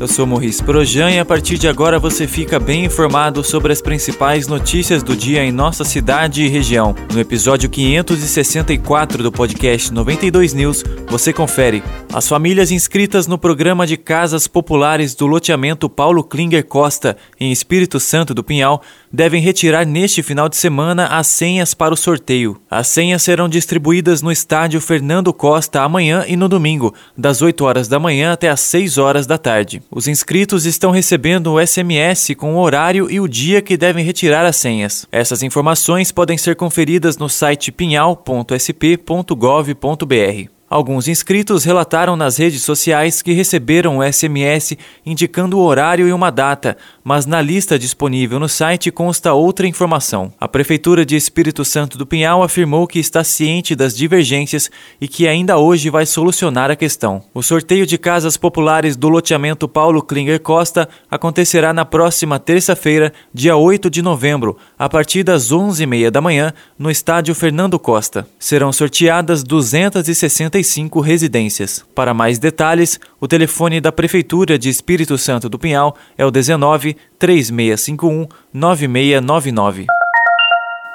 eu sou Morris Projan e a partir de agora você fica bem informado sobre as principais notícias do dia em nossa cidade e região. No episódio 564 do podcast 92 News, você confere. As famílias inscritas no programa de casas populares do loteamento Paulo Klinger Costa, em Espírito Santo do Pinhal, devem retirar neste final de semana as senhas para o sorteio. As senhas serão distribuídas no estádio Fernando Costa amanhã e no domingo, das 8 horas da manhã até as 6 horas da tarde. Os inscritos estão recebendo o SMS com o horário e o dia que devem retirar as senhas. Essas informações podem ser conferidas no site pinhal.sp.gov.br. Alguns inscritos relataram nas redes sociais que receberam um SMS indicando o horário e uma data, mas na lista disponível no site consta outra informação. A Prefeitura de Espírito Santo do Pinhal afirmou que está ciente das divergências e que ainda hoje vai solucionar a questão. O sorteio de casas populares do loteamento Paulo Klinger Costa acontecerá na próxima terça-feira, dia 8 de novembro, a partir das 11h30 da manhã, no estádio Fernando Costa. Serão sorteadas 260 65 residências. Para mais detalhes, o telefone da Prefeitura de Espírito Santo do Pinhal é o 19 3651 9699.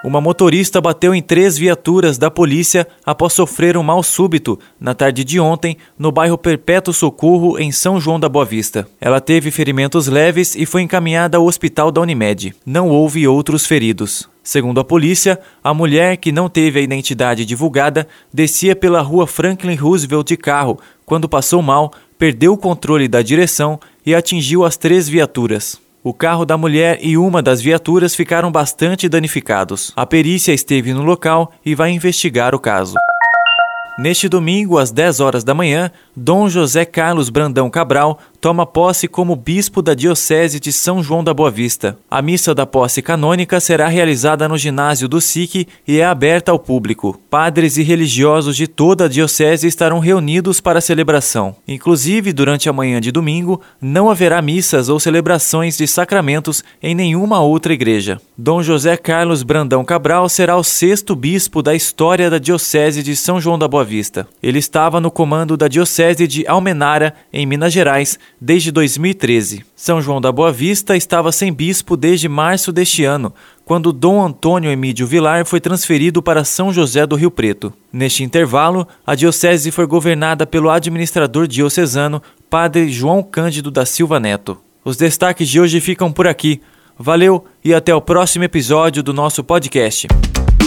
Uma motorista bateu em três viaturas da polícia após sofrer um mal súbito na tarde de ontem no bairro Perpétuo Socorro, em São João da Boa Vista. Ela teve ferimentos leves e foi encaminhada ao hospital da Unimed. Não houve outros feridos. Segundo a polícia, a mulher, que não teve a identidade divulgada, descia pela rua Franklin Roosevelt de carro quando passou mal, perdeu o controle da direção e atingiu as três viaturas. O carro da mulher e uma das viaturas ficaram bastante danificados. A perícia esteve no local e vai investigar o caso. Neste domingo, às 10 horas da manhã, Dom José Carlos Brandão Cabral toma posse como bispo da Diocese de São João da Boa Vista. A missa da posse canônica será realizada no ginásio do SIC e é aberta ao público. Padres e religiosos de toda a Diocese estarão reunidos para a celebração. Inclusive, durante a manhã de domingo, não haverá missas ou celebrações de sacramentos em nenhuma outra igreja. Dom José Carlos Brandão Cabral será o sexto bispo da história da Diocese de São João da Boa Vista. Ele estava no comando da Diocese de Almenara, em Minas Gerais, desde 2013. São João da Boa Vista estava sem bispo desde março deste ano, quando Dom Antônio Emídio Vilar foi transferido para São José do Rio Preto. Neste intervalo, a diocese foi governada pelo administrador diocesano, Padre João Cândido da Silva Neto. Os destaques de hoje ficam por aqui. Valeu e até o próximo episódio do nosso podcast.